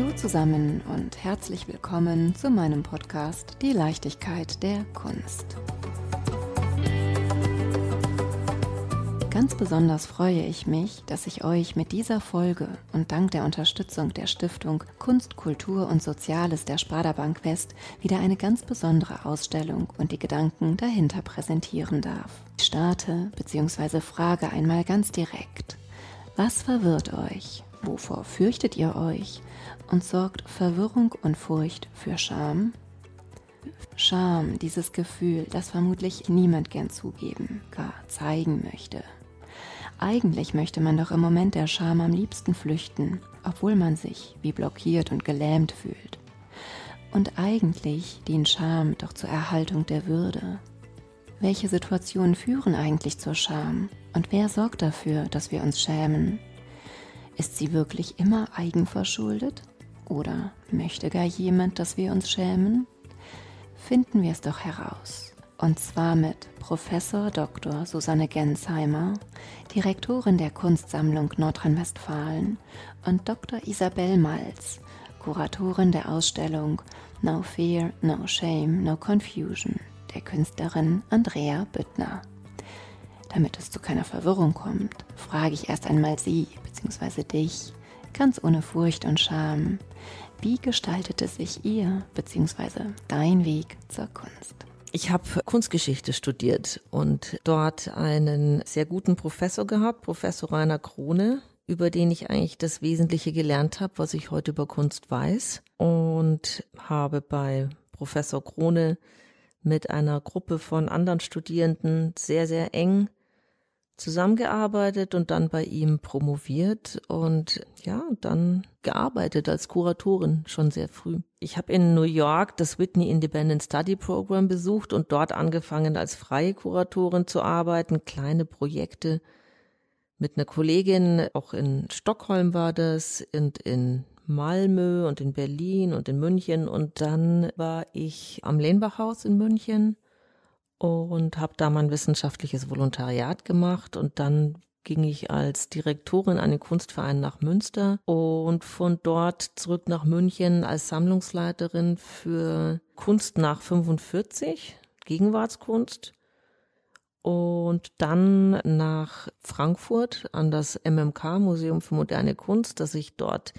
Hallo zusammen und herzlich willkommen zu meinem Podcast Die Leichtigkeit der Kunst. Ganz besonders freue ich mich, dass ich euch mit dieser Folge und dank der Unterstützung der Stiftung Kunst, Kultur und Soziales der Sparda Bank West wieder eine ganz besondere Ausstellung und die Gedanken dahinter präsentieren darf. Ich starte bzw. frage einmal ganz direkt. Was verwirrt euch? Wovor fürchtet ihr euch? Und sorgt Verwirrung und Furcht für Scham? Scham, dieses Gefühl, das vermutlich niemand gern zugeben, gar zeigen möchte. Eigentlich möchte man doch im Moment der Scham am liebsten flüchten, obwohl man sich wie blockiert und gelähmt fühlt. Und eigentlich dient Scham doch zur Erhaltung der Würde. Welche Situationen führen eigentlich zur Scham? Und wer sorgt dafür, dass wir uns schämen? Ist sie wirklich immer eigenverschuldet? Oder möchte gar jemand, dass wir uns schämen? Finden wir es doch heraus. Und zwar mit Professor Dr. Susanne Gensheimer, Direktorin der Kunstsammlung Nordrhein-Westfalen, und Dr. Isabel Malz, Kuratorin der Ausstellung No Fear, No Shame, No Confusion der Künstlerin Andrea Büttner. Damit es zu keiner Verwirrung kommt, frage ich erst einmal Sie bzw. dich, ganz ohne Furcht und Scham, wie gestaltete sich Ihr bzw. dein Weg zur Kunst? Ich habe Kunstgeschichte studiert und dort einen sehr guten Professor gehabt, Professor Rainer Krone, über den ich eigentlich das Wesentliche gelernt habe, was ich heute über Kunst weiß. Und habe bei Professor Krone mit einer Gruppe von anderen Studierenden sehr, sehr eng zusammengearbeitet und dann bei ihm promoviert und ja, dann gearbeitet als Kuratorin schon sehr früh. Ich habe in New York das Whitney Independent Study Program besucht und dort angefangen als freie Kuratorin zu arbeiten, kleine Projekte. Mit einer Kollegin, auch in Stockholm war das und in Malmö und in Berlin und in München. Und dann war ich am Lehnbachhaus in München und habe da mein wissenschaftliches Volontariat gemacht und dann ging ich als Direktorin an den Kunstverein nach Münster und von dort zurück nach München als Sammlungsleiterin für Kunst nach 45, Gegenwartskunst und dann nach Frankfurt an das MMK Museum für moderne Kunst, das ich dort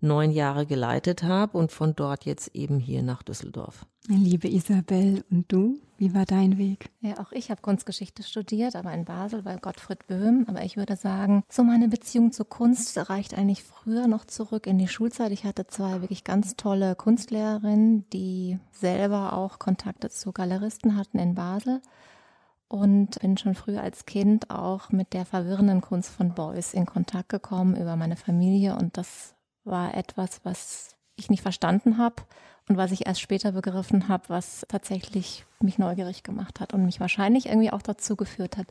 neun Jahre geleitet habe und von dort jetzt eben hier nach Düsseldorf. Liebe Isabel, und du? Wie war dein Weg? Ja, auch ich habe Kunstgeschichte studiert, aber in Basel bei Gottfried Böhm. Aber ich würde sagen, so meine Beziehung zur Kunst reicht eigentlich früher noch zurück in die Schulzeit. Ich hatte zwei wirklich ganz tolle Kunstlehrerinnen, die selber auch Kontakte zu Galeristen hatten in Basel und bin schon früh als Kind auch mit der verwirrenden Kunst von Beuys in Kontakt gekommen über meine Familie und das war etwas, was ich nicht verstanden habe und was ich erst später begriffen habe, was tatsächlich mich neugierig gemacht hat und mich wahrscheinlich irgendwie auch dazu geführt hat,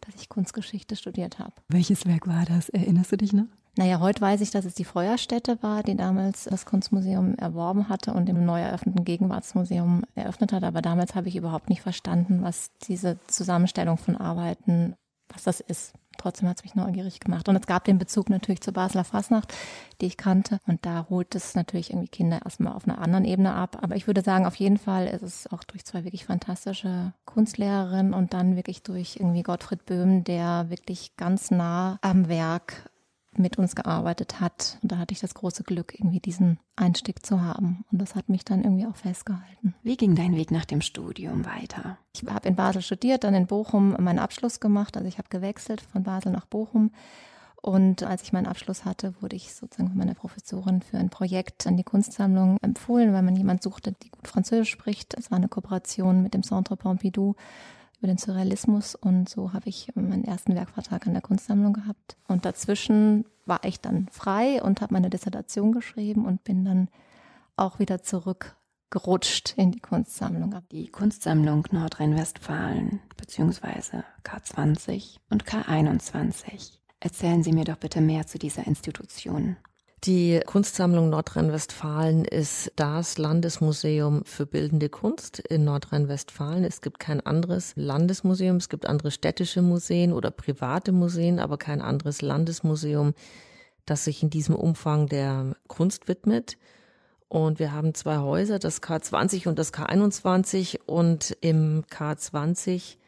dass ich Kunstgeschichte studiert habe. Welches Werk war das? Erinnerst du dich noch? Naja, heute weiß ich, dass es die Feuerstätte war, die damals das Kunstmuseum erworben hatte und im neu eröffneten Gegenwartsmuseum eröffnet hat. Aber damals habe ich überhaupt nicht verstanden, was diese Zusammenstellung von Arbeiten, was das ist trotzdem hat es mich neugierig gemacht. Und es gab den Bezug natürlich zur Basler Fasnacht, die ich kannte. Und da holt es natürlich irgendwie Kinder erstmal auf einer anderen Ebene ab. Aber ich würde sagen, auf jeden Fall ist es auch durch zwei wirklich fantastische Kunstlehrerinnen und dann wirklich durch irgendwie Gottfried Böhm, der wirklich ganz nah am Werk mit uns gearbeitet hat. Und da hatte ich das große Glück, irgendwie diesen Einstieg zu haben. Und das hat mich dann irgendwie auch festgehalten. Wie ging dein Weg nach dem Studium weiter? Ich habe in Basel studiert, dann in Bochum meinen Abschluss gemacht. Also ich habe gewechselt von Basel nach Bochum. Und als ich meinen Abschluss hatte, wurde ich sozusagen von meiner Professorin für ein Projekt an die Kunstsammlung empfohlen, weil man jemand suchte, die gut Französisch spricht. Es war eine Kooperation mit dem Centre Pompidou über den Surrealismus und so habe ich meinen ersten Werkvertrag an der Kunstsammlung gehabt. Und dazwischen war ich dann frei und habe meine Dissertation geschrieben und bin dann auch wieder zurückgerutscht in die Kunstsammlung. Die Kunstsammlung Nordrhein-Westfalen beziehungsweise K20 und K21. Erzählen Sie mir doch bitte mehr zu dieser Institution. Die Kunstsammlung Nordrhein-Westfalen ist das Landesmuseum für bildende Kunst in Nordrhein-Westfalen. Es gibt kein anderes Landesmuseum. Es gibt andere städtische Museen oder private Museen, aber kein anderes Landesmuseum, das sich in diesem Umfang der Kunst widmet. Und wir haben zwei Häuser, das K20 und das K21. Und im K20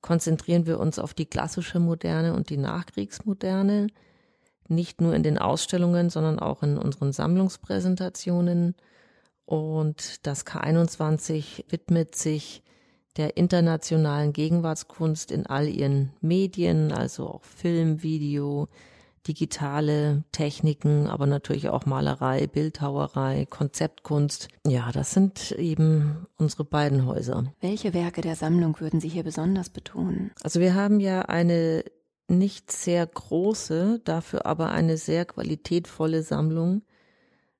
konzentrieren wir uns auf die klassische Moderne und die Nachkriegsmoderne. Nicht nur in den Ausstellungen, sondern auch in unseren Sammlungspräsentationen. Und das K21 widmet sich der internationalen Gegenwartskunst in all ihren Medien, also auch Film, Video, digitale Techniken, aber natürlich auch Malerei, Bildhauerei, Konzeptkunst. Ja, das sind eben unsere beiden Häuser. Welche Werke der Sammlung würden Sie hier besonders betonen? Also wir haben ja eine nicht sehr große, dafür aber eine sehr qualitätvolle Sammlung,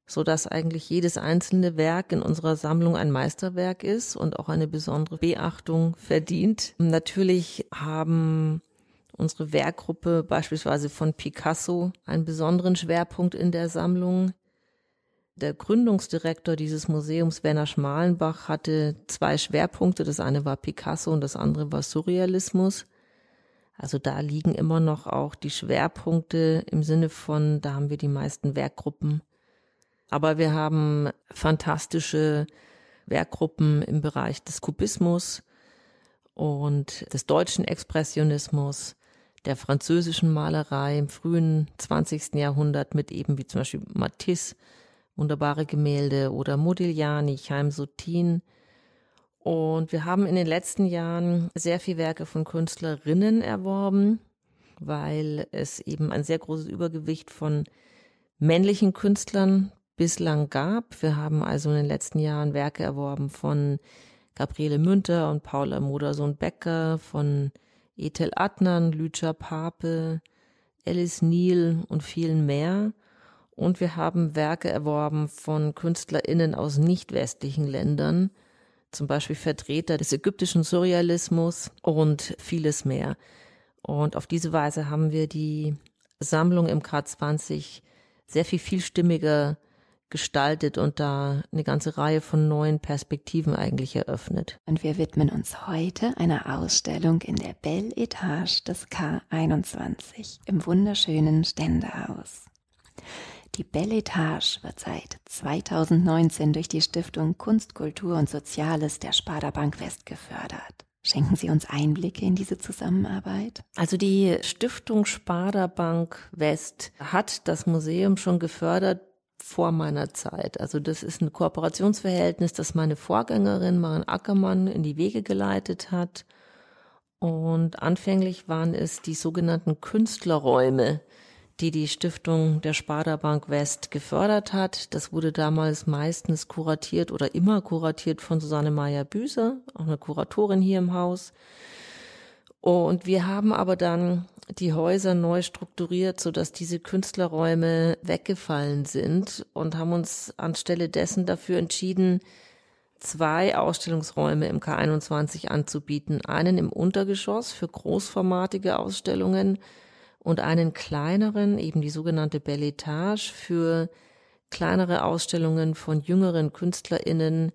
so dass eigentlich jedes einzelne Werk in unserer Sammlung ein Meisterwerk ist und auch eine besondere Beachtung verdient. Natürlich haben unsere Werkgruppe beispielsweise von Picasso einen besonderen Schwerpunkt in der Sammlung. Der Gründungsdirektor dieses Museums, Werner Schmalenbach, hatte zwei Schwerpunkte. Das eine war Picasso und das andere war Surrealismus. Also da liegen immer noch auch die Schwerpunkte im Sinne von, da haben wir die meisten Werkgruppen. Aber wir haben fantastische Werkgruppen im Bereich des Kubismus und des deutschen Expressionismus der französischen Malerei im frühen 20. Jahrhundert mit eben wie zum Beispiel Matisse, wunderbare Gemälde oder Modigliani, Chaim Sotin. Und wir haben in den letzten Jahren sehr viele Werke von Künstlerinnen erworben, weil es eben ein sehr großes Übergewicht von männlichen Künstlern bislang gab. Wir haben also in den letzten Jahren Werke erworben von Gabriele Münter und Paula Modersohn-Becker, von Ethel Adnan, Lütscher Pape, Alice Neal und vielen mehr. Und wir haben Werke erworben von KünstlerInnen aus nicht westlichen Ländern, zum Beispiel Vertreter des ägyptischen Surrealismus und vieles mehr. Und auf diese Weise haben wir die Sammlung im K20 sehr viel vielstimmiger gestaltet und da eine ganze Reihe von neuen Perspektiven eigentlich eröffnet. Und wir widmen uns heute einer Ausstellung in der Belle Etage des K21 im wunderschönen Ständehaus. Die Belle Etage wird seit 2019 durch die Stiftung Kunst, Kultur und Soziales der Sparda Bank West gefördert. Schenken Sie uns Einblicke in diese Zusammenarbeit? Also die Stiftung Sparda Bank West hat das Museum schon gefördert vor meiner Zeit. Also das ist ein Kooperationsverhältnis, das meine Vorgängerin Maren Ackermann in die Wege geleitet hat. Und anfänglich waren es die sogenannten Künstlerräume, die die Stiftung der Sparda Bank West gefördert hat. Das wurde damals meistens kuratiert oder immer kuratiert von Susanne Meyer-Büser, auch eine Kuratorin hier im Haus. Und wir haben aber dann die Häuser neu strukturiert, so dass diese Künstlerräume weggefallen sind und haben uns anstelle dessen dafür entschieden, zwei Ausstellungsräume im K21 anzubieten. Einen im Untergeschoss für großformatige Ausstellungen und einen kleineren, eben die sogenannte Belle Etage, für kleinere Ausstellungen von jüngeren KünstlerInnen,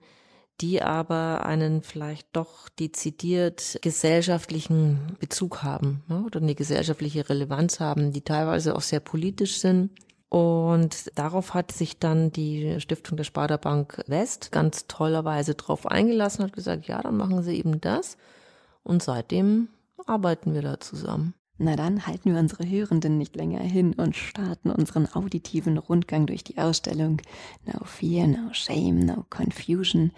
die aber einen vielleicht doch dezidiert gesellschaftlichen Bezug haben ne, oder eine gesellschaftliche Relevanz haben, die teilweise auch sehr politisch sind. Und darauf hat sich dann die Stiftung der Sparda Bank West ganz tollerweise drauf eingelassen, hat gesagt, ja, dann machen sie eben das. Und seitdem arbeiten wir da zusammen. Na dann halten wir unsere Hörenden nicht länger hin und starten unseren auditiven Rundgang durch die Ausstellung No Fear, No Shame, No Confusion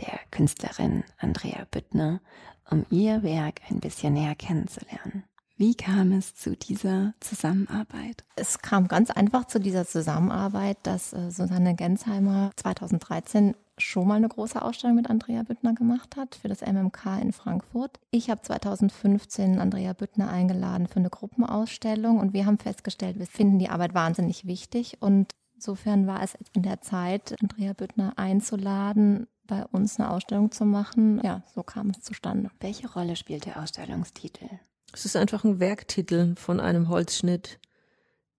der Künstlerin Andrea Büttner, um ihr Werk ein bisschen näher kennenzulernen. Wie kam es zu dieser Zusammenarbeit? Es kam ganz einfach zu dieser Zusammenarbeit, dass äh, Susanne Gensheimer 2013 schon mal eine große Ausstellung mit Andrea Büttner gemacht hat für das MMK in Frankfurt. Ich habe 2015 Andrea Büttner eingeladen für eine Gruppenausstellung und wir haben festgestellt, wir finden die Arbeit wahnsinnig wichtig und insofern war es in der Zeit, Andrea Büttner einzuladen, bei uns eine Ausstellung zu machen. Ja, so kam es zustande. Welche Rolle spielt der Ausstellungstitel? Es ist einfach ein Werktitel von einem Holzschnitt,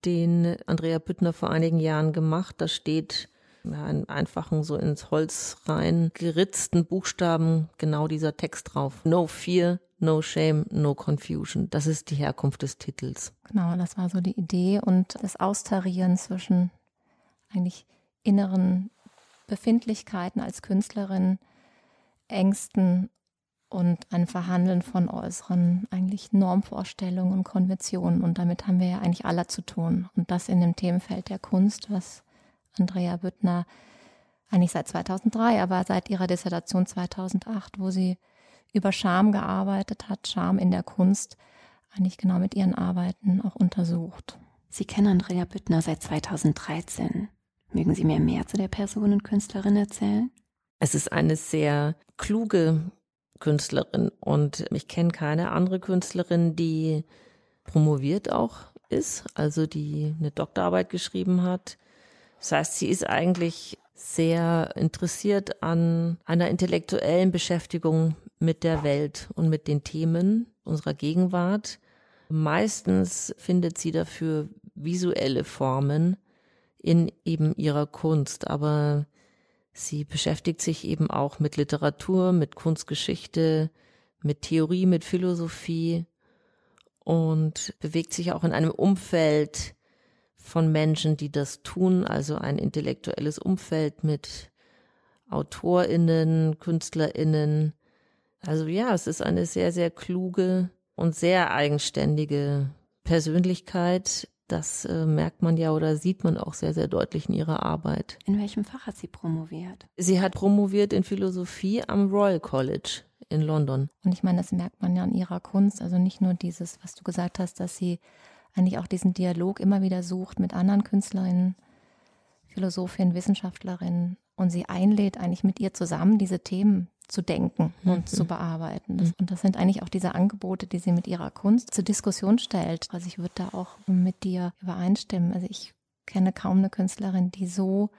den Andrea Büttner vor einigen Jahren gemacht. Da steht ja, einen einfachen, so ins Holz rein geritzten Buchstaben genau dieser Text drauf. No fear, no shame, no confusion. Das ist die Herkunft des Titels. Genau, das war so die Idee und das Austarieren zwischen eigentlich inneren Befindlichkeiten als Künstlerin, Ängsten und ein Verhandeln von äußeren eigentlich Normvorstellungen und Konventionen. Und damit haben wir ja eigentlich alle zu tun. Und das in dem Themenfeld der Kunst, was Andrea Büttner eigentlich seit 2003, aber seit ihrer Dissertation 2008, wo sie über Scham gearbeitet hat, Scham in der Kunst, eigentlich genau mit ihren Arbeiten auch untersucht. Sie kennen Andrea Büttner seit 2013. Mögen Sie mir mehr zu der Person und Künstlerin erzählen? Es ist eine sehr kluge Künstlerin und ich kenne keine andere Künstlerin, die promoviert auch ist, also die eine Doktorarbeit geschrieben hat. Das heißt, sie ist eigentlich sehr interessiert an einer intellektuellen Beschäftigung mit der Welt und mit den Themen unserer Gegenwart. Meistens findet sie dafür visuelle Formen in eben ihrer Kunst, aber sie beschäftigt sich eben auch mit Literatur, mit Kunstgeschichte, mit Theorie, mit Philosophie und bewegt sich auch in einem Umfeld von Menschen, die das tun, also ein intellektuelles Umfeld mit Autorinnen, Künstlerinnen. Also ja, es ist eine sehr, sehr kluge und sehr eigenständige Persönlichkeit, das äh, merkt man ja oder sieht man auch sehr, sehr deutlich in ihrer Arbeit. In welchem Fach hat sie promoviert? Sie hat promoviert in Philosophie am Royal College in London. Und ich meine, das merkt man ja an ihrer Kunst. Also nicht nur dieses, was du gesagt hast, dass sie eigentlich auch diesen Dialog immer wieder sucht mit anderen Künstlerinnen, Philosophinnen, Wissenschaftlerinnen und sie einlädt, eigentlich mit ihr zusammen diese Themen zu denken und mhm. zu bearbeiten. Das, mhm. und das sind eigentlich auch diese Angebote, die sie mit ihrer Kunst zur Diskussion stellt. Also ich würde da auch mit dir übereinstimmen. Also ich kenne kaum eine Künstlerin, die so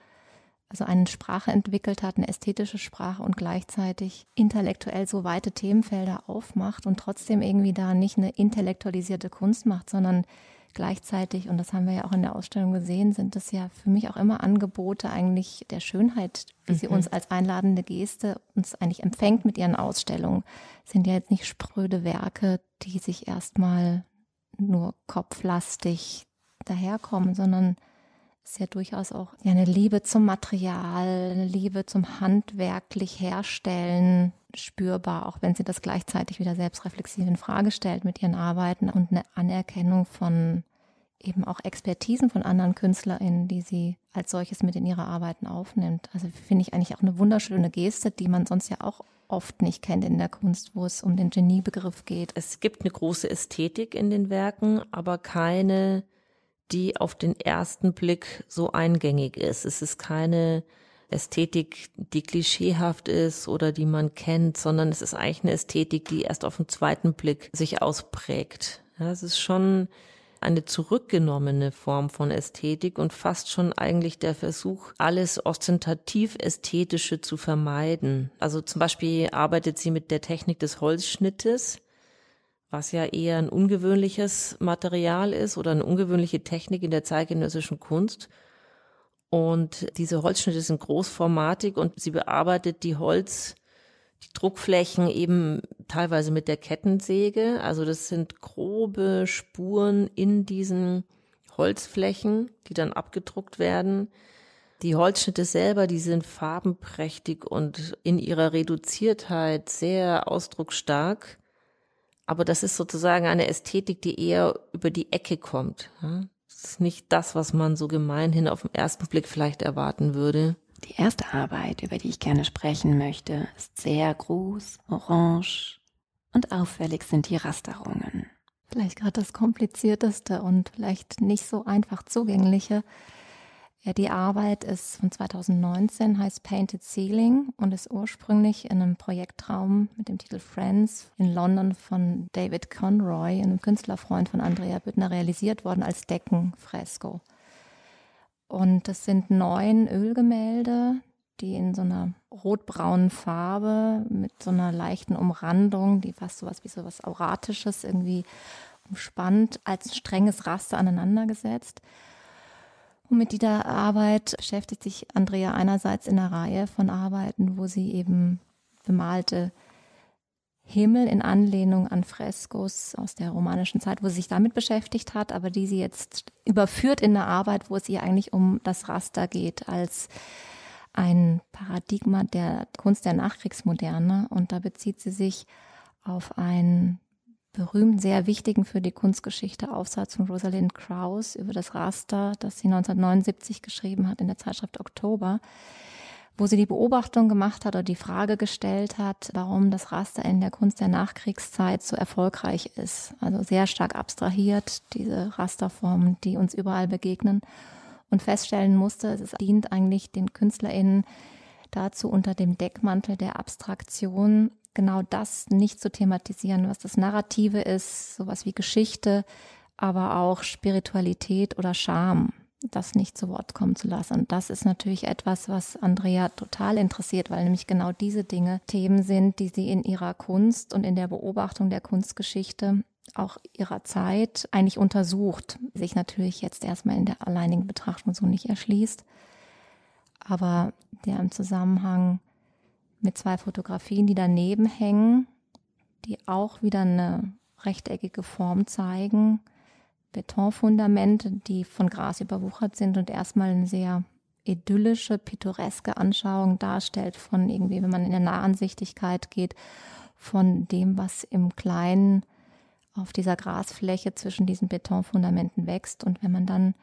also eine Sprache entwickelt hat, eine ästhetische Sprache und gleichzeitig intellektuell so weite Themenfelder aufmacht und trotzdem irgendwie da nicht eine intellektualisierte Kunst macht, sondern Gleichzeitig, und das haben wir ja auch in der Ausstellung gesehen, sind es ja für mich auch immer Angebote eigentlich der Schönheit, wie mhm. sie uns als einladende Geste uns eigentlich empfängt mit ihren Ausstellungen. Sind ja jetzt nicht spröde Werke, die sich erstmal nur kopflastig daherkommen, sondern ist ja durchaus auch eine Liebe zum Material, eine Liebe zum handwerklich Herstellen spürbar, auch wenn sie das gleichzeitig wieder selbstreflexiv in Frage stellt mit ihren Arbeiten und eine Anerkennung von eben auch Expertisen von anderen KünstlerInnen, die sie als solches mit in ihre Arbeiten aufnimmt. Also finde ich eigentlich auch eine wunderschöne Geste, die man sonst ja auch oft nicht kennt in der Kunst, wo es um den Geniebegriff geht. Es gibt eine große Ästhetik in den Werken, aber keine, die auf den ersten Blick so eingängig ist. Es ist keine Ästhetik, die klischeehaft ist oder die man kennt, sondern es ist eigentlich eine Ästhetik, die erst auf den zweiten Blick sich ausprägt. Ja, es ist schon eine zurückgenommene Form von Ästhetik und fast schon eigentlich der Versuch, alles ostentativ Ästhetische zu vermeiden. Also zum Beispiel arbeitet sie mit der Technik des Holzschnittes, was ja eher ein ungewöhnliches Material ist oder eine ungewöhnliche Technik in der zeitgenössischen Kunst. Und diese Holzschnitte sind großformatig und sie bearbeitet die Holz, die Druckflächen eben teilweise mit der Kettensäge. Also das sind grobe Spuren in diesen Holzflächen, die dann abgedruckt werden. Die Holzschnitte selber, die sind farbenprächtig und in ihrer Reduziertheit sehr ausdrucksstark. Aber das ist sozusagen eine Ästhetik, die eher über die Ecke kommt. Das ist nicht das, was man so gemeinhin auf den ersten Blick vielleicht erwarten würde. Die erste Arbeit, über die ich gerne sprechen möchte, ist sehr groß, orange und auffällig sind die Rasterungen. Vielleicht gerade das komplizierteste und vielleicht nicht so einfach zugängliche ja, die Arbeit ist von 2019, heißt Painted Ceiling und ist ursprünglich in einem Projektraum mit dem Titel Friends in London von David Conroy, einem Künstlerfreund von Andrea Büttner, realisiert worden als Deckenfresko. Und das sind neun Ölgemälde, die in so einer rotbraunen Farbe mit so einer leichten Umrandung, die fast sowas wie so was Auratisches irgendwie umspannt, als strenges Raster aneinandergesetzt. Und mit dieser Arbeit beschäftigt sich Andrea einerseits in einer Reihe von Arbeiten, wo sie eben bemalte Himmel in Anlehnung an Freskos aus der romanischen Zeit, wo sie sich damit beschäftigt hat, aber die sie jetzt überführt in eine Arbeit, wo es ihr eigentlich um das Raster geht, als ein Paradigma der Kunst der Nachkriegsmoderne. Und da bezieht sie sich auf einen berühmten, sehr wichtigen für die Kunstgeschichte Aufsatz von Rosalind Krauss über das Raster, das sie 1979 geschrieben hat in der Zeitschrift Oktober wo sie die Beobachtung gemacht hat oder die Frage gestellt hat, warum das Raster in der Kunst der Nachkriegszeit so erfolgreich ist. Also sehr stark abstrahiert, diese Rasterformen, die uns überall begegnen. Und feststellen musste, es dient eigentlich den KünstlerInnen dazu, unter dem Deckmantel der Abstraktion genau das nicht zu thematisieren, was das Narrative ist, sowas wie Geschichte, aber auch Spiritualität oder Scham das nicht zu Wort kommen zu lassen. Und das ist natürlich etwas, was Andrea total interessiert, weil nämlich genau diese Dinge Themen sind, die sie in ihrer Kunst und in der Beobachtung der Kunstgeschichte auch ihrer Zeit eigentlich untersucht, sich natürlich jetzt erstmal in der alleinigen Betrachtung so nicht erschließt, aber der im Zusammenhang mit zwei Fotografien, die daneben hängen, die auch wieder eine rechteckige Form zeigen, Betonfundamente, die von Gras überwuchert sind und erstmal eine sehr idyllische, pittoreske Anschauung darstellt von irgendwie, wenn man in der Nahansichtigkeit geht, von dem, was im Kleinen auf dieser Grasfläche zwischen diesen Betonfundamenten wächst. Und wenn man dann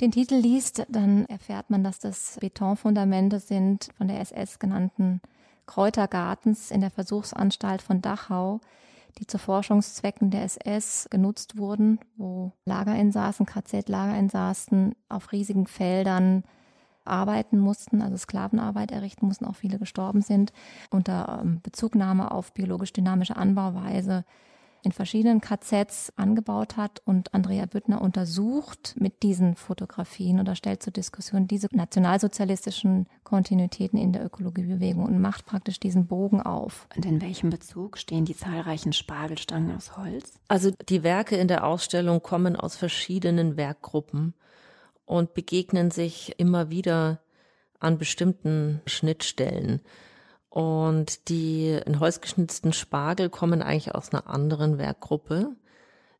den Titel liest, dann erfährt man, dass das Betonfundamente sind von der SS genannten Kräutergartens in der Versuchsanstalt von Dachau, die zu Forschungszwecken der SS genutzt wurden, wo Lagerinsassen, KZ-Lagerinsassen auf riesigen Feldern arbeiten mussten, also Sklavenarbeit errichten mussten, auch viele gestorben sind, unter ähm, Bezugnahme auf biologisch-dynamische Anbauweise in verschiedenen KZs angebaut hat und Andrea Büttner untersucht mit diesen Fotografien oder stellt zur Diskussion diese nationalsozialistischen Kontinuitäten in der Ökologiebewegung und macht praktisch diesen Bogen auf. Und in welchem Bezug stehen die zahlreichen Spargelstangen aus Holz? Also die Werke in der Ausstellung kommen aus verschiedenen Werkgruppen und begegnen sich immer wieder an bestimmten Schnittstellen. Und die in Holz geschnitzten Spargel kommen eigentlich aus einer anderen Werkgruppe,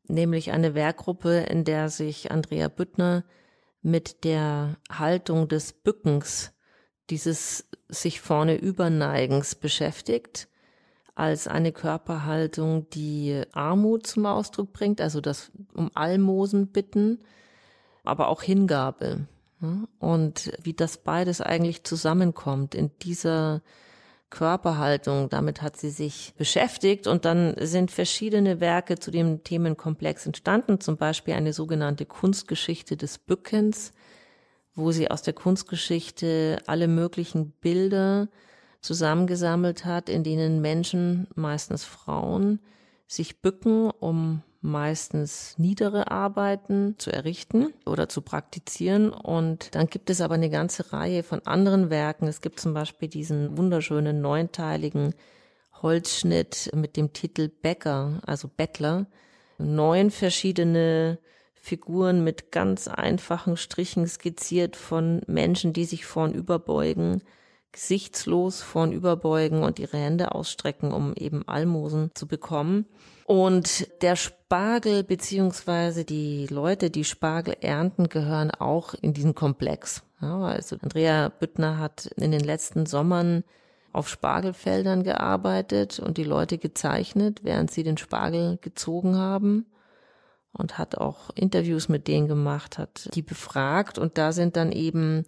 nämlich eine Werkgruppe, in der sich Andrea Büttner mit der Haltung des Bückens, dieses sich vorne überneigens beschäftigt, als eine Körperhaltung, die Armut zum Ausdruck bringt, also das um Almosen bitten, aber auch Hingabe. Und wie das beides eigentlich zusammenkommt in dieser Körperhaltung, damit hat sie sich beschäftigt. Und dann sind verschiedene Werke zu dem Themenkomplex entstanden, zum Beispiel eine sogenannte Kunstgeschichte des Bückens, wo sie aus der Kunstgeschichte alle möglichen Bilder zusammengesammelt hat, in denen Menschen, meistens Frauen, sich bücken, um meistens niedere Arbeiten zu errichten oder zu praktizieren. Und dann gibt es aber eine ganze Reihe von anderen Werken. Es gibt zum Beispiel diesen wunderschönen neunteiligen Holzschnitt mit dem Titel Bäcker, also Bettler. Neun verschiedene Figuren mit ganz einfachen Strichen skizziert von Menschen, die sich vornüberbeugen gesichtslos vornüberbeugen und ihre Hände ausstrecken, um eben Almosen zu bekommen. Und der Spargel beziehungsweise die Leute, die Spargel ernten, gehören auch in diesen Komplex. Ja, also Andrea Büttner hat in den letzten Sommern auf Spargelfeldern gearbeitet und die Leute gezeichnet, während sie den Spargel gezogen haben und hat auch Interviews mit denen gemacht, hat die befragt und da sind dann eben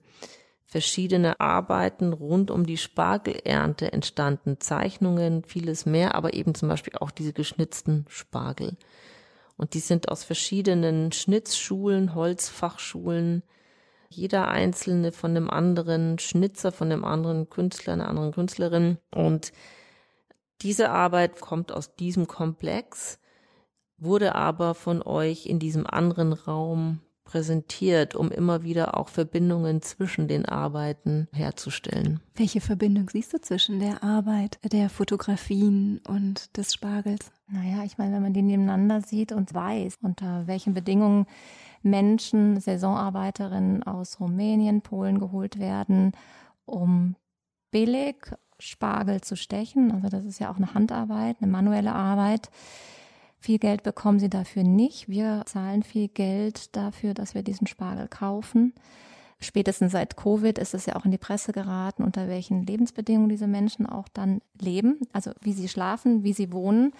verschiedene Arbeiten rund um die Spargelernte entstanden, Zeichnungen, vieles mehr, aber eben zum Beispiel auch diese geschnitzten Spargel. Und die sind aus verschiedenen Schnitzschulen, Holzfachschulen, jeder einzelne von dem anderen Schnitzer, von dem anderen Künstler, einer anderen Künstlerin. Und diese Arbeit kommt aus diesem Komplex, wurde aber von euch in diesem anderen Raum präsentiert, um immer wieder auch Verbindungen zwischen den Arbeiten herzustellen. Welche Verbindung siehst du zwischen der Arbeit der Fotografien und des Spargels? Naja, ich meine, wenn man die nebeneinander sieht und weiß, unter welchen Bedingungen Menschen, Saisonarbeiterinnen aus Rumänien, Polen geholt werden, um billig Spargel zu stechen. Also das ist ja auch eine Handarbeit, eine manuelle Arbeit. Viel Geld bekommen sie dafür nicht. Wir zahlen viel Geld dafür, dass wir diesen Spargel kaufen. Spätestens seit Covid ist es ja auch in die Presse geraten, unter welchen Lebensbedingungen diese Menschen auch dann leben, also wie sie schlafen, wie sie wohnen.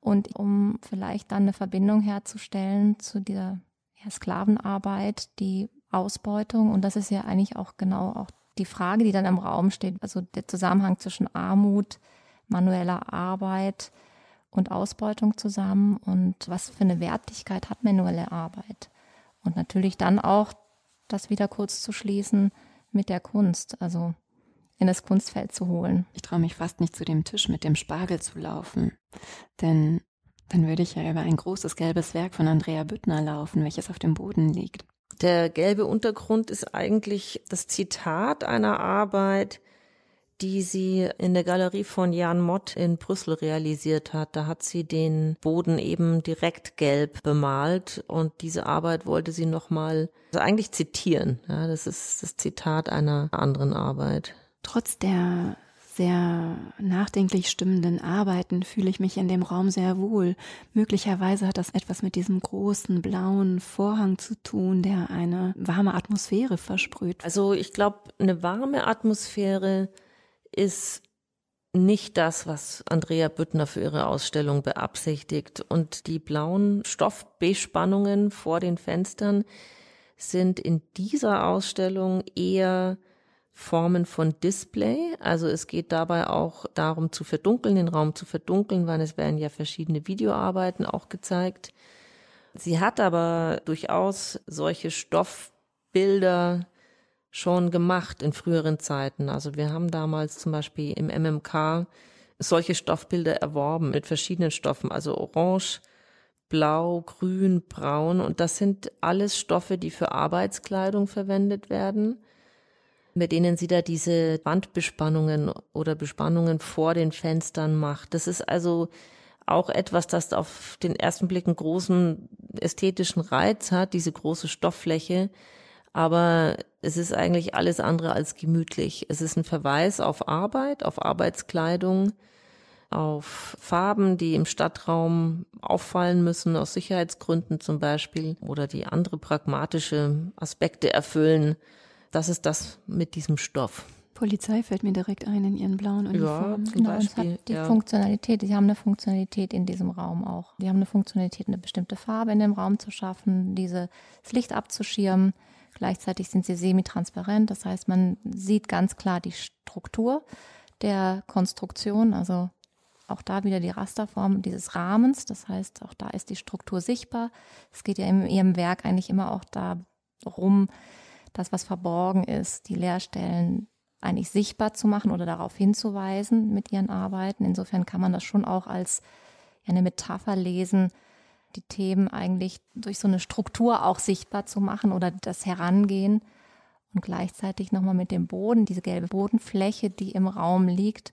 Und um vielleicht dann eine Verbindung herzustellen zu dieser ja, Sklavenarbeit, die Ausbeutung. Und das ist ja eigentlich auch genau auch die Frage, die dann im Raum steht. Also der Zusammenhang zwischen Armut, manueller Arbeit und Ausbeutung zusammen und was für eine Wertigkeit hat manuelle Arbeit. Und natürlich dann auch das wieder kurz zu schließen mit der Kunst, also in das Kunstfeld zu holen. Ich traue mich fast nicht zu dem Tisch mit dem Spargel zu laufen, denn dann würde ich ja über ein großes gelbes Werk von Andrea Büttner laufen, welches auf dem Boden liegt. Der gelbe Untergrund ist eigentlich das Zitat einer Arbeit, die sie in der Galerie von Jan Mott in Brüssel realisiert hat. Da hat sie den Boden eben direkt gelb bemalt und diese Arbeit wollte sie nochmal also eigentlich zitieren. Ja, das ist das Zitat einer anderen Arbeit. Trotz der sehr nachdenklich stimmenden Arbeiten fühle ich mich in dem Raum sehr wohl. Möglicherweise hat das etwas mit diesem großen blauen Vorhang zu tun, der eine warme Atmosphäre versprüht. Also ich glaube, eine warme Atmosphäre ist nicht das, was Andrea Büttner für ihre Ausstellung beabsichtigt. Und die blauen Stoffbespannungen vor den Fenstern sind in dieser Ausstellung eher Formen von Display. Also es geht dabei auch darum zu verdunkeln, den Raum zu verdunkeln, weil es werden ja verschiedene Videoarbeiten auch gezeigt. Sie hat aber durchaus solche Stoffbilder schon gemacht in früheren Zeiten. Also wir haben damals zum Beispiel im MMK solche Stoffbilder erworben mit verschiedenen Stoffen, also orange, blau, grün, braun. Und das sind alles Stoffe, die für Arbeitskleidung verwendet werden, mit denen sie da diese Wandbespannungen oder Bespannungen vor den Fenstern macht. Das ist also auch etwas, das auf den ersten Blick einen großen ästhetischen Reiz hat, diese große Stofffläche aber es ist eigentlich alles andere als gemütlich. Es ist ein Verweis auf Arbeit, auf Arbeitskleidung, auf Farben, die im Stadtraum auffallen müssen, aus Sicherheitsgründen zum Beispiel, oder die andere pragmatische Aspekte erfüllen. Das ist das mit diesem Stoff. Polizei fällt mir direkt ein in ihren blauen Uniformen. Ja, zum genau, Beispiel, es hat die ja. Funktionalität, sie haben eine Funktionalität in diesem Raum auch. Die haben eine Funktionalität, eine bestimmte Farbe in dem Raum zu schaffen, dieses Licht abzuschirmen. Gleichzeitig sind sie semitransparent, das heißt, man sieht ganz klar die Struktur der Konstruktion, also auch da wieder die Rasterform dieses Rahmens, das heißt, auch da ist die Struktur sichtbar. Es geht ja in ihrem Werk eigentlich immer auch darum, das, was verborgen ist, die Leerstellen eigentlich sichtbar zu machen oder darauf hinzuweisen mit ihren Arbeiten. Insofern kann man das schon auch als eine Metapher lesen, die Themen eigentlich durch so eine Struktur auch sichtbar zu machen oder das Herangehen und gleichzeitig nochmal mit dem Boden, diese gelbe Bodenfläche, die im Raum liegt,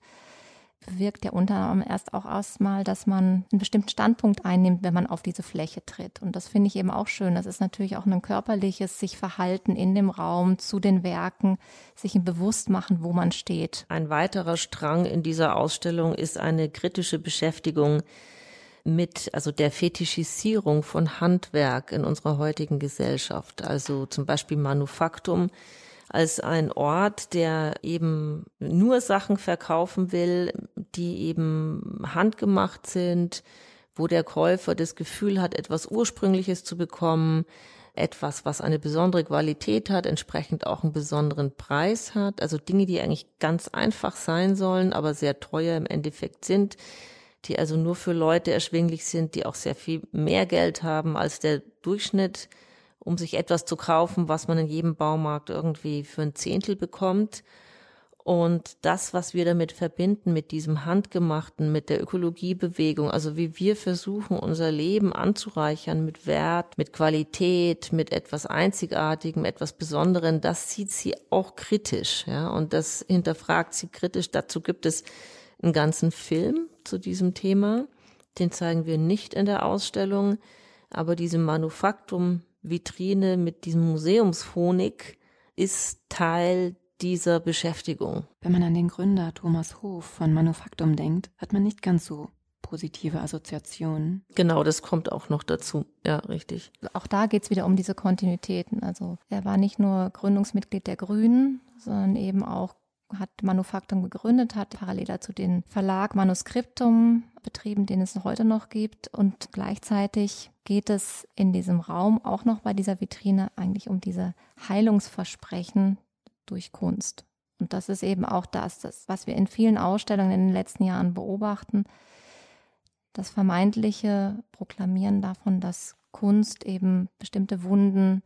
wirkt ja unter anderem erst auch erstmal, dass man einen bestimmten Standpunkt einnimmt, wenn man auf diese Fläche tritt. Und das finde ich eben auch schön. Das ist natürlich auch ein körperliches sich Verhalten in dem Raum zu den Werken, sich im Bewusstmachen, wo man steht. Ein weiterer Strang in dieser Ausstellung ist eine kritische Beschäftigung mit also der Fetischisierung von Handwerk in unserer heutigen Gesellschaft. Also zum Beispiel Manufaktum als ein Ort, der eben nur Sachen verkaufen will, die eben handgemacht sind, wo der Käufer das Gefühl hat, etwas Ursprüngliches zu bekommen, etwas, was eine besondere Qualität hat, entsprechend auch einen besonderen Preis hat. Also Dinge, die eigentlich ganz einfach sein sollen, aber sehr teuer im Endeffekt sind die also nur für Leute erschwinglich sind, die auch sehr viel mehr Geld haben als der Durchschnitt, um sich etwas zu kaufen, was man in jedem Baumarkt irgendwie für ein Zehntel bekommt. Und das, was wir damit verbinden, mit diesem Handgemachten, mit der Ökologiebewegung, also wie wir versuchen, unser Leben anzureichern mit Wert, mit Qualität, mit etwas Einzigartigem, etwas Besonderem, das sieht sie auch kritisch, ja, und das hinterfragt sie kritisch. Dazu gibt es einen ganzen Film zu diesem Thema. Den zeigen wir nicht in der Ausstellung, aber diese Manufaktum Vitrine mit diesem Museumsphonik ist Teil dieser Beschäftigung. Wenn man an den Gründer Thomas Hof von Manufaktum denkt, hat man nicht ganz so positive Assoziationen. Genau, das kommt auch noch dazu. Ja, richtig. Auch da geht es wieder um diese Kontinuitäten. Also er war nicht nur Gründungsmitglied der Grünen, sondern eben auch hat Manufaktum gegründet, hat parallel dazu den Verlag Manuskriptum betrieben, den es heute noch gibt. Und gleichzeitig geht es in diesem Raum auch noch bei dieser Vitrine eigentlich um diese Heilungsversprechen durch Kunst. Und das ist eben auch das, das, was wir in vielen Ausstellungen in den letzten Jahren beobachten, das vermeintliche Proklamieren davon, dass Kunst eben bestimmte Wunden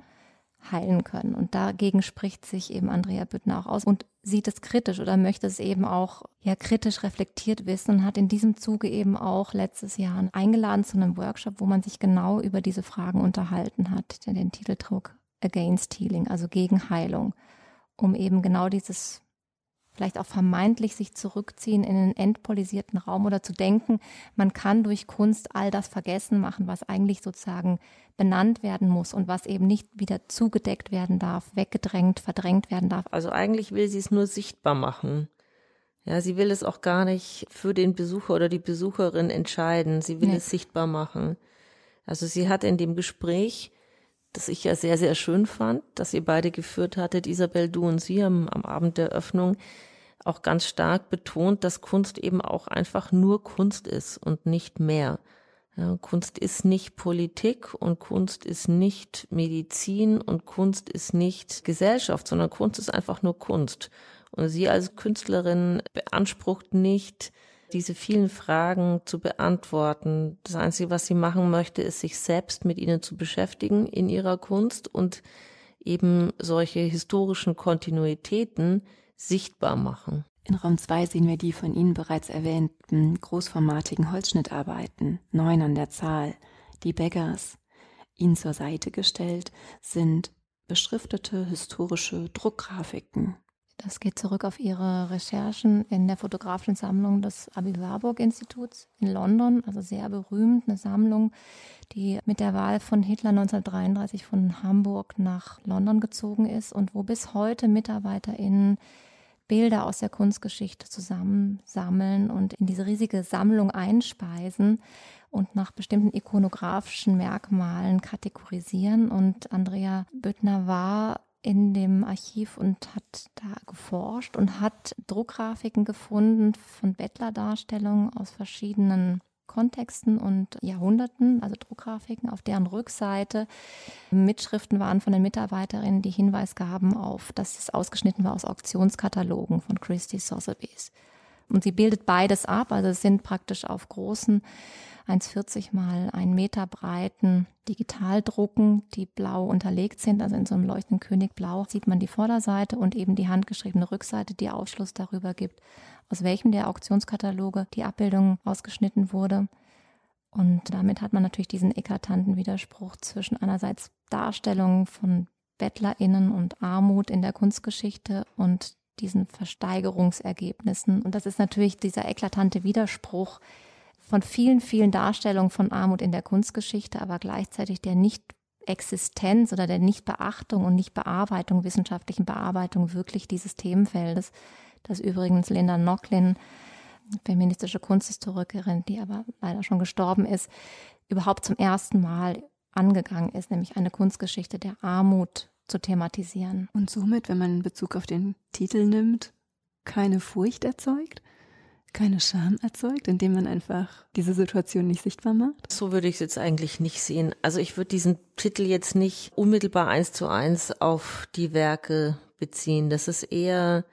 heilen können. Und dagegen spricht sich eben Andrea Büttner auch aus und sieht es kritisch oder möchte es eben auch ja kritisch reflektiert wissen und hat in diesem Zuge eben auch letztes Jahr eingeladen zu einem Workshop, wo man sich genau über diese Fragen unterhalten hat, den Titel trug Against Healing, also gegen Heilung, um eben genau dieses vielleicht auch vermeintlich sich zurückziehen in einen entpolisierten Raum oder zu denken, man kann durch Kunst all das vergessen machen, was eigentlich sozusagen benannt werden muss und was eben nicht wieder zugedeckt werden darf, weggedrängt, verdrängt werden darf. Also eigentlich will sie es nur sichtbar machen. Ja, sie will es auch gar nicht für den Besucher oder die Besucherin entscheiden. Sie will nee. es sichtbar machen. Also sie hat in dem Gespräch, das ich ja sehr, sehr schön fand, dass ihr beide geführt hattet, Isabel, du und sie am, am Abend der Öffnung, auch ganz stark betont, dass Kunst eben auch einfach nur Kunst ist und nicht mehr. Ja, Kunst ist nicht Politik und Kunst ist nicht Medizin und Kunst ist nicht Gesellschaft, sondern Kunst ist einfach nur Kunst. Und sie als Künstlerin beansprucht nicht, diese vielen Fragen zu beantworten. Das Einzige, was sie machen möchte, ist, sich selbst mit ihnen zu beschäftigen in ihrer Kunst und eben solche historischen Kontinuitäten sichtbar machen. In Raum 2 sehen wir die von Ihnen bereits erwähnten großformatigen Holzschnittarbeiten, neun an der Zahl. Die Beggars, Ihnen zur Seite gestellt, sind beschriftete historische Druckgrafiken. Das geht zurück auf Ihre Recherchen in der fotografischen Sammlung des Abi Warburg Instituts in London, also sehr berühmt, eine Sammlung, die mit der Wahl von Hitler 1933 von Hamburg nach London gezogen ist und wo bis heute MitarbeiterInnen Bilder aus der Kunstgeschichte zusammensammeln und in diese riesige Sammlung einspeisen und nach bestimmten ikonografischen Merkmalen kategorisieren. Und Andrea Büttner war in dem Archiv und hat da geforscht und hat Druckgrafiken gefunden von Bettlerdarstellungen aus verschiedenen Kontexten und Jahrhunderten, also Druckgrafiken, auf deren Rückseite Mitschriften waren von den Mitarbeiterinnen, die Hinweis gaben auf, dass es ausgeschnitten war aus Auktionskatalogen von Christie Sotheby's. Und sie bildet beides ab, also es sind praktisch auf großen 1,40 mal 1 Meter breiten Digitaldrucken, die blau unterlegt sind. Also in so einem leuchtenden Königblau sieht man die Vorderseite und eben die handgeschriebene Rückseite, die Aufschluss darüber gibt, aus welchem der Auktionskataloge die Abbildung ausgeschnitten wurde. Und damit hat man natürlich diesen eklatanten Widerspruch zwischen einerseits Darstellungen von BettlerInnen und Armut in der Kunstgeschichte und diesen Versteigerungsergebnissen. Und das ist natürlich dieser eklatante Widerspruch von vielen, vielen Darstellungen von Armut in der Kunstgeschichte, aber gleichzeitig der Nicht-Existenz oder der Nichtbeachtung und Nichtbearbeitung, wissenschaftlichen Bearbeitung wirklich dieses Themenfeldes dass übrigens Linda Nocklin, feministische Kunsthistorikerin, die aber leider schon gestorben ist, überhaupt zum ersten Mal angegangen ist, nämlich eine Kunstgeschichte der Armut zu thematisieren. Und somit, wenn man in Bezug auf den Titel nimmt, keine Furcht erzeugt? keine Scham erzeugt, indem man einfach diese Situation nicht sichtbar macht? So würde ich es jetzt eigentlich nicht sehen. Also ich würde diesen Titel jetzt nicht unmittelbar eins zu eins auf die Werke beziehen. Das ist eher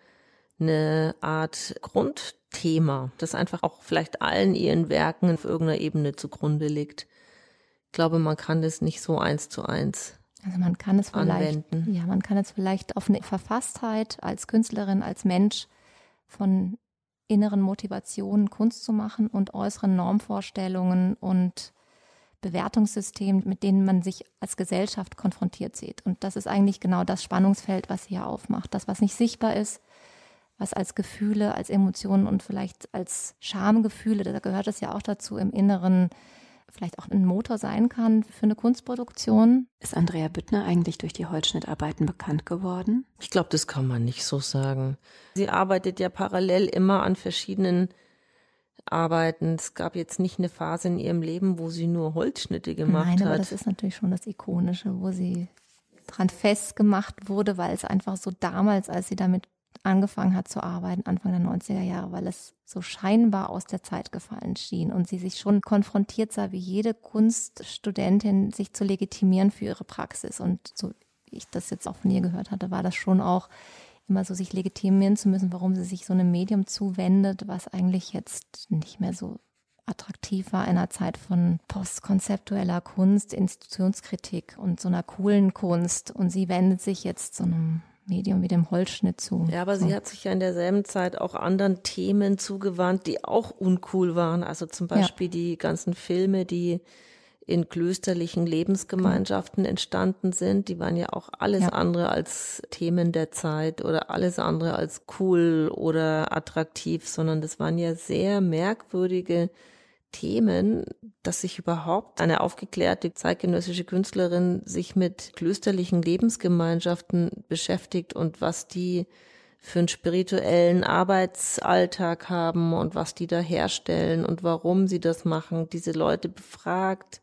eine Art Grundthema, das einfach auch vielleicht allen ihren Werken auf irgendeiner Ebene zugrunde liegt. Ich glaube, man kann das nicht so eins zu eins also man kann es vielleicht, anwenden. ja, man kann es vielleicht auf eine Verfasstheit als Künstlerin, als Mensch von inneren Motivationen Kunst zu machen und äußeren Normvorstellungen und Bewertungssystemen, mit denen man sich als Gesellschaft konfrontiert sieht. Und das ist eigentlich genau das Spannungsfeld, was hier aufmacht. Das, was nicht sichtbar ist, was als Gefühle, als Emotionen und vielleicht als Schamgefühle, da gehört es ja auch dazu, im Inneren vielleicht auch ein Motor sein kann für eine Kunstproduktion. Ist Andrea Büttner eigentlich durch die Holzschnittarbeiten bekannt geworden? Ich glaube, das kann man nicht so sagen. Sie arbeitet ja parallel immer an verschiedenen Arbeiten. Es gab jetzt nicht eine Phase in ihrem Leben, wo sie nur Holzschnitte gemacht Nein, hat. aber das ist natürlich schon das Ikonische, wo sie dran festgemacht wurde, weil es einfach so damals, als sie damit angefangen hat zu arbeiten, Anfang der 90er Jahre, weil es so scheinbar aus der Zeit gefallen schien und sie sich schon konfrontiert sah, wie jede Kunststudentin sich zu legitimieren für ihre Praxis. Und so wie ich das jetzt auch von ihr gehört hatte, war das schon auch immer so sich legitimieren zu müssen, warum sie sich so einem Medium zuwendet, was eigentlich jetzt nicht mehr so attraktiv war in einer Zeit von postkonzeptueller Kunst, Institutionskritik und so einer coolen Kunst. Und sie wendet sich jetzt so einem Medium wie dem Holzschnitt zu. Ja, aber sie hat sich ja in derselben Zeit auch anderen Themen zugewandt, die auch uncool waren. Also zum Beispiel ja. die ganzen Filme, die in klösterlichen Lebensgemeinschaften genau. entstanden sind. Die waren ja auch alles ja. andere als Themen der Zeit oder alles andere als cool oder attraktiv, sondern das waren ja sehr merkwürdige Themen, dass sich überhaupt eine aufgeklärte zeitgenössische Künstlerin sich mit klösterlichen Lebensgemeinschaften beschäftigt und was die für einen spirituellen Arbeitsalltag haben und was die da herstellen und warum sie das machen, diese Leute befragt.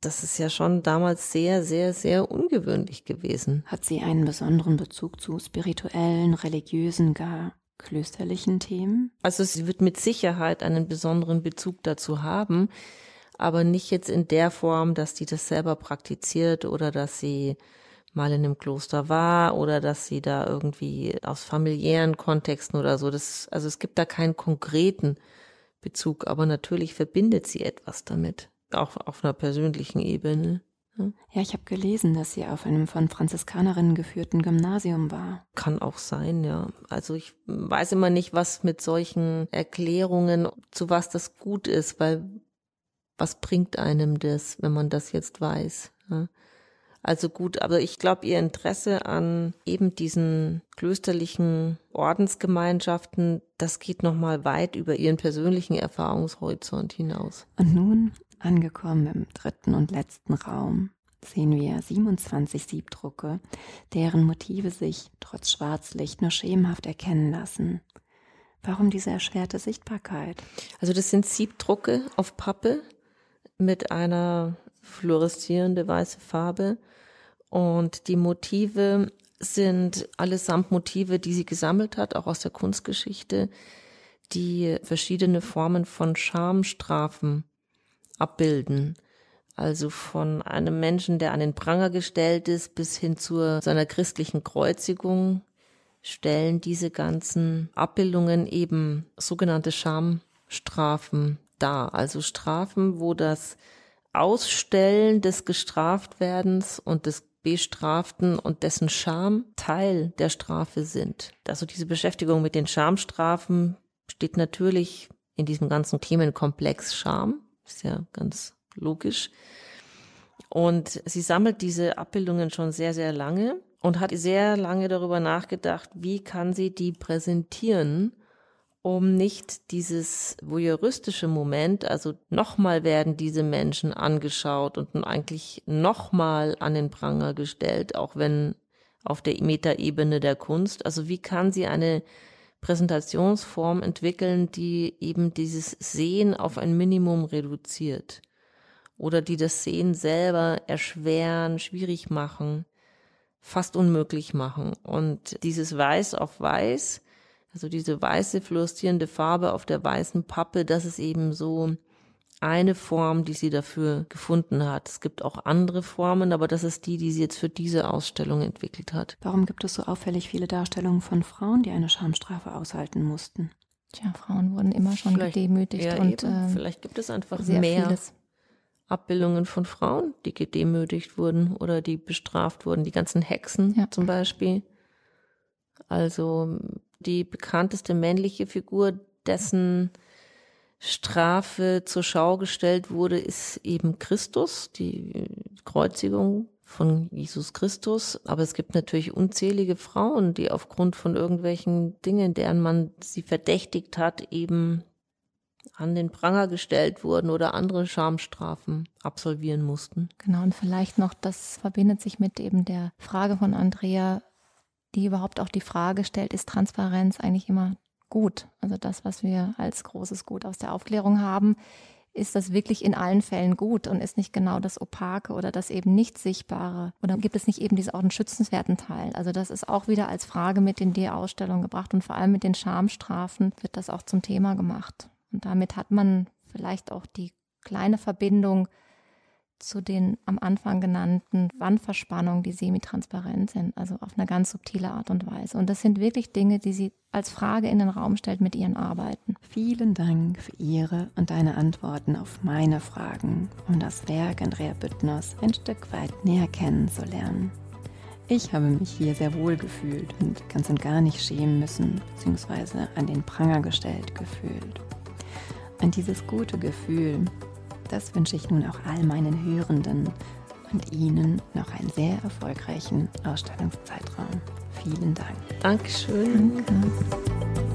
Das ist ja schon damals sehr, sehr, sehr ungewöhnlich gewesen. Hat sie einen besonderen Bezug zu spirituellen, religiösen, gar klösterlichen Themen? Also sie wird mit Sicherheit einen besonderen Bezug dazu haben, aber nicht jetzt in der Form, dass die das selber praktiziert oder dass sie mal in einem Kloster war oder dass sie da irgendwie aus familiären Kontexten oder so. Das, also es gibt da keinen konkreten Bezug, aber natürlich verbindet sie etwas damit, auch auf einer persönlichen Ebene. Ja, ich habe gelesen, dass sie auf einem von Franziskanerinnen geführten Gymnasium war. Kann auch sein, ja. Also ich weiß immer nicht, was mit solchen Erklärungen, zu was das gut ist, weil was bringt einem das, wenn man das jetzt weiß? Ja? Also gut, aber ich glaube, ihr Interesse an eben diesen klösterlichen Ordensgemeinschaften, das geht nochmal weit über ihren persönlichen Erfahrungshorizont hinaus. Und nun Angekommen im dritten und letzten Raum sehen wir 27 Siebdrucke, deren Motive sich trotz Schwarzlicht nur schemenhaft erkennen lassen. Warum diese erschwerte Sichtbarkeit? Also das sind Siebdrucke auf Pappe mit einer fluoreszierende weiße Farbe und die Motive sind allesamt Motive, die sie gesammelt hat, auch aus der Kunstgeschichte, die verschiedene Formen von Schamstrafen abbilden. Also von einem Menschen, der an den Pranger gestellt ist, bis hin zu seiner christlichen Kreuzigung stellen diese ganzen Abbildungen eben sogenannte Schamstrafen dar. Also Strafen, wo das Ausstellen des Gestraftwerdens und des Bestraften und dessen Scham Teil der Strafe sind. Also diese Beschäftigung mit den Schamstrafen steht natürlich in diesem ganzen Themenkomplex Scham ist ja ganz logisch. Und sie sammelt diese Abbildungen schon sehr, sehr lange und hat sehr lange darüber nachgedacht, wie kann sie die präsentieren, um nicht dieses voyeuristische Moment, also nochmal werden diese Menschen angeschaut und eigentlich nochmal an den Pranger gestellt, auch wenn auf der Metaebene der Kunst. Also wie kann sie eine Präsentationsform entwickeln, die eben dieses Sehen auf ein Minimum reduziert oder die das Sehen selber erschweren, schwierig machen, fast unmöglich machen. Und dieses Weiß auf Weiß, also diese weiße fluoreszierende Farbe auf der weißen Pappe, das ist eben so eine Form, die sie dafür gefunden hat. Es gibt auch andere Formen, aber das ist die, die sie jetzt für diese Ausstellung entwickelt hat. Warum gibt es so auffällig viele Darstellungen von Frauen, die eine Schamstrafe aushalten mussten? Tja, Frauen wurden immer schon vielleicht, gedemütigt ja, und ähm, vielleicht gibt es einfach mehr vieles. Abbildungen von Frauen, die gedemütigt wurden oder die bestraft wurden, die ganzen Hexen ja. zum Beispiel. Also die bekannteste männliche Figur, dessen Strafe zur Schau gestellt wurde, ist eben Christus, die Kreuzigung von Jesus Christus. Aber es gibt natürlich unzählige Frauen, die aufgrund von irgendwelchen Dingen, deren man sie verdächtigt hat, eben an den Pranger gestellt wurden oder andere Schamstrafen absolvieren mussten. Genau, und vielleicht noch, das verbindet sich mit eben der Frage von Andrea, die überhaupt auch die Frage stellt, ist Transparenz eigentlich immer gut? Also das, was wir als großes Gut aus der Aufklärung haben, ist das wirklich in allen Fällen gut und ist nicht genau das Opake oder das eben nicht Sichtbare? Oder gibt es nicht eben diesen auch einen schützenswerten Teil? Also das ist auch wieder als Frage mit in die Ausstellung gebracht und vor allem mit den Schamstrafen wird das auch zum Thema gemacht. Und damit hat man vielleicht auch die kleine Verbindung zu den am Anfang genannten Wandverspannungen, die semitransparent sind, also auf eine ganz subtile Art und Weise. Und das sind wirklich Dinge, die sie als Frage in den Raum stellt mit ihren Arbeiten. Vielen Dank für Ihre und deine Antworten auf meine Fragen, um das Werk Andrea Büttners ein Stück weit näher kennenzulernen. Ich habe mich hier sehr wohl gefühlt und ganz und gar nicht schämen müssen, beziehungsweise an den Pranger gestellt gefühlt. Und dieses gute Gefühl, das wünsche ich nun auch all meinen Hörenden und Ihnen noch einen sehr erfolgreichen Ausstellungszeitraum. Vielen Dank. Dankeschön. Danke.